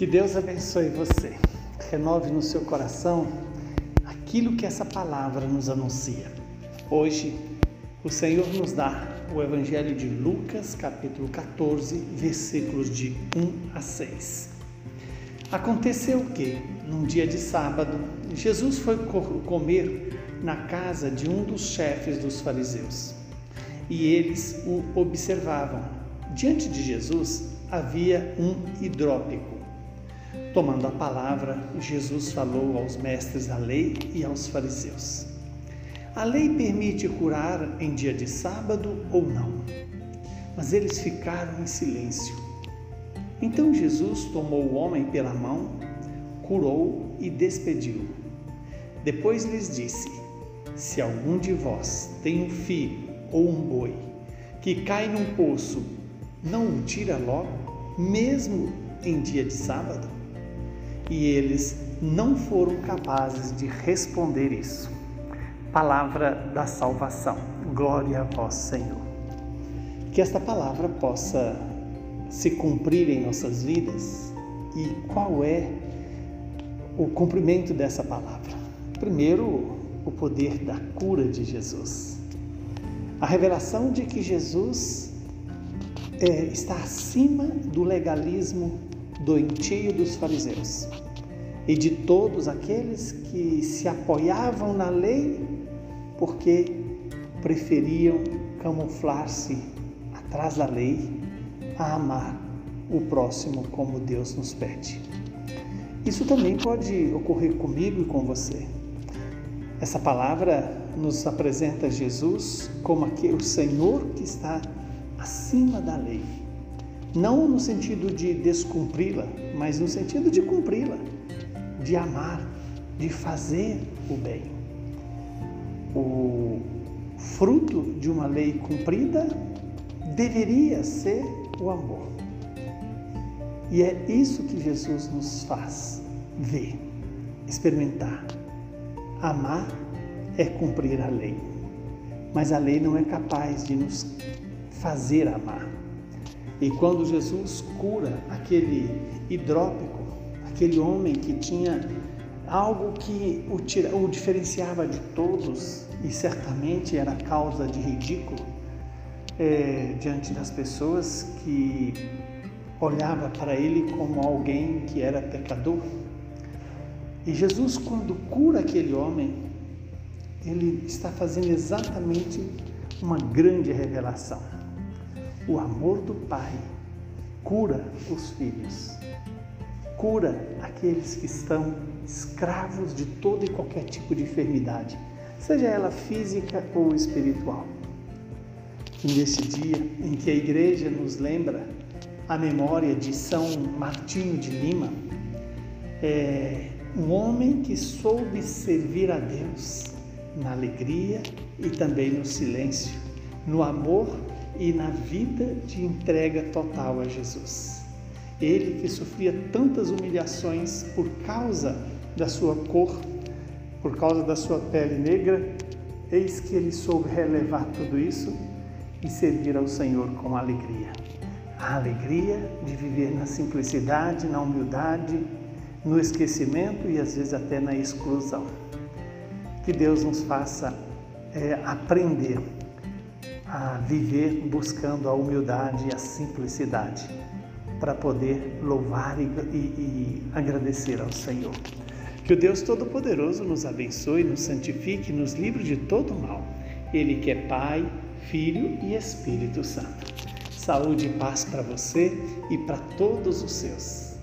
Que Deus abençoe você. Renove no seu coração aquilo que essa palavra nos anuncia. Hoje, o Senhor nos dá o Evangelho de Lucas, capítulo 14, versículos de 1 a 6. Aconteceu que, num dia de sábado, Jesus foi comer na casa de um dos chefes dos fariseus. E eles o observavam. Diante de Jesus havia um hidrópico Tomando a palavra, Jesus falou aos mestres da lei e aos fariseus: A lei permite curar em dia de sábado ou não? Mas eles ficaram em silêncio. Então Jesus tomou o homem pela mão, curou e despediu. Depois lhes disse: Se algum de vós tem um filho ou um boi que cai num poço, não o tira logo, mesmo em dia de sábado? E eles não foram capazes de responder isso. Palavra da salvação. Glória a vós, Senhor. Que esta palavra possa se cumprir em nossas vidas e qual é o cumprimento dessa palavra? Primeiro, o poder da cura de Jesus. A revelação de que Jesus é, está acima do legalismo doentio dos fariseus e de todos aqueles que se apoiavam na lei porque preferiam camuflar-se atrás da lei a amar o próximo como Deus nos pede. Isso também pode ocorrer comigo e com você. Essa palavra nos apresenta Jesus como aquele Senhor que está acima da lei não no sentido de descumpri-la, mas no sentido de cumpri-la, de amar, de fazer o bem. O fruto de uma lei cumprida deveria ser o amor. E é isso que Jesus nos faz ver, experimentar. Amar é cumprir a lei, mas a lei não é capaz de nos fazer amar. E quando Jesus cura aquele hidrópico, aquele homem que tinha algo que o, tira, o diferenciava de todos e certamente era causa de ridículo é, diante das pessoas que olhava para ele como alguém que era pecador. E Jesus, quando cura aquele homem, ele está fazendo exatamente uma grande revelação. O amor do Pai cura os filhos, cura aqueles que estão escravos de todo e qualquer tipo de enfermidade, seja ela física ou espiritual. E nesse dia em que a igreja nos lembra a memória de São Martinho de Lima, é um homem que soube servir a Deus na alegria e também no silêncio, no amor e na vida de entrega total a Jesus. Ele que sofria tantas humilhações por causa da sua cor, por causa da sua pele negra, eis que ele soube relevar tudo isso e servir ao Senhor com alegria. A alegria de viver na simplicidade, na humildade, no esquecimento e às vezes até na exclusão. Que Deus nos faça é, aprender a viver buscando a humildade e a simplicidade para poder louvar e, e, e agradecer ao Senhor. Que o Deus Todo-Poderoso nos abençoe, nos santifique, nos livre de todo mal. Ele que é Pai, Filho e Espírito Santo. Saúde e paz para você e para todos os seus.